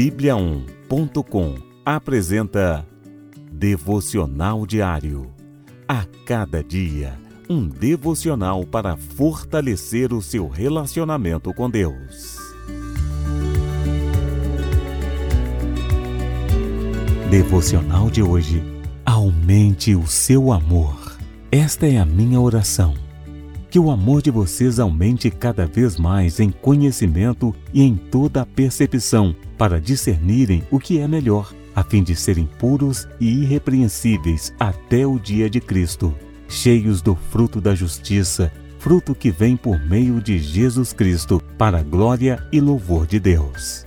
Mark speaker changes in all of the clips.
Speaker 1: Bíblia1.com apresenta Devocional Diário. A cada dia, um devocional para fortalecer o seu relacionamento com Deus. Devocional de hoje. Aumente o seu amor. Esta é a minha oração que o amor de vocês aumente cada vez mais em conhecimento e em toda a percepção, para discernirem o que é melhor, a fim de serem puros e irrepreensíveis até o dia de Cristo, cheios do fruto da justiça, fruto que vem por meio de Jesus Cristo, para a glória e louvor de Deus.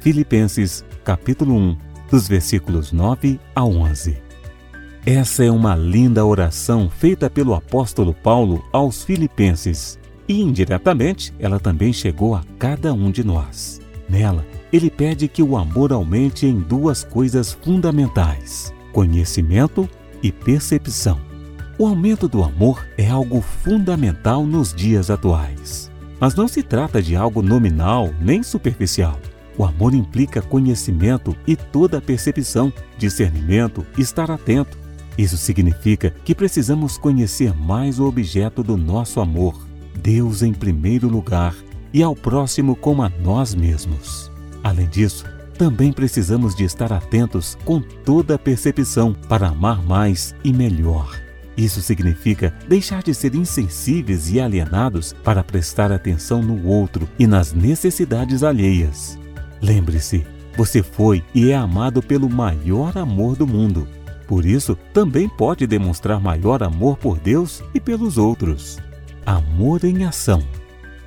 Speaker 1: Filipenses, capítulo 1, dos versículos 9 a 11. Essa é uma linda oração feita pelo apóstolo Paulo aos Filipenses e, indiretamente, ela também chegou a cada um de nós. Nela, ele pede que o amor aumente em duas coisas fundamentais: conhecimento e percepção. O aumento do amor é algo fundamental nos dias atuais. Mas não se trata de algo nominal nem superficial. O amor implica conhecimento e toda a percepção, discernimento, estar atento, isso significa que precisamos conhecer mais o objeto do nosso amor, Deus em primeiro lugar, e ao próximo como a nós mesmos. Além disso, também precisamos de estar atentos com toda a percepção para amar mais e melhor. Isso significa deixar de ser insensíveis e alienados para prestar atenção no outro e nas necessidades alheias. Lembre-se, você foi e é amado pelo maior amor do mundo por isso, também pode demonstrar maior amor por Deus e pelos outros. Amor em ação.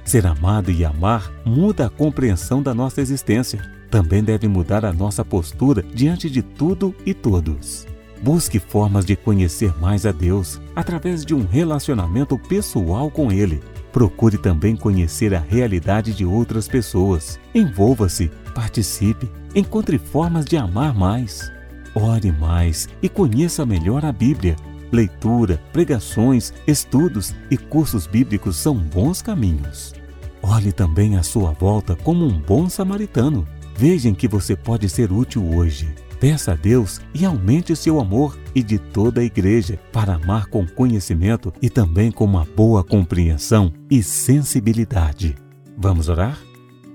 Speaker 1: Ser amado e amar muda a compreensão da nossa existência. Também deve mudar a nossa postura diante de tudo e todos. Busque formas de conhecer mais a Deus através de um relacionamento pessoal com Ele. Procure também conhecer a realidade de outras pessoas. Envolva-se, participe, encontre formas de amar mais. Ore mais e conheça melhor a Bíblia. Leitura, pregações, estudos e cursos bíblicos são bons caminhos. Olhe também à sua volta como um bom samaritano. Veja em que você pode ser útil hoje. Peça a Deus e aumente o seu amor e de toda a igreja para amar com conhecimento e também com uma boa compreensão e sensibilidade. Vamos orar?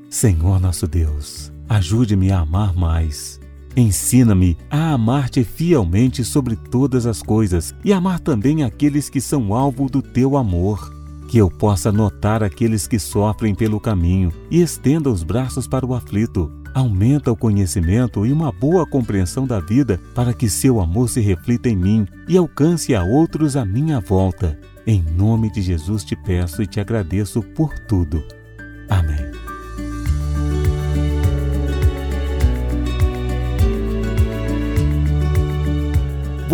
Speaker 1: Senhor nosso Deus, ajude-me a amar mais Ensina-me a amar-te fielmente sobre todas as coisas e amar também aqueles que são alvo do teu amor. Que eu possa notar aqueles que sofrem pelo caminho e estenda os braços para o aflito. Aumenta o conhecimento e uma boa compreensão da vida para que seu amor se reflita em mim e alcance a outros à minha volta. Em nome de Jesus te peço e te agradeço por tudo. Amém.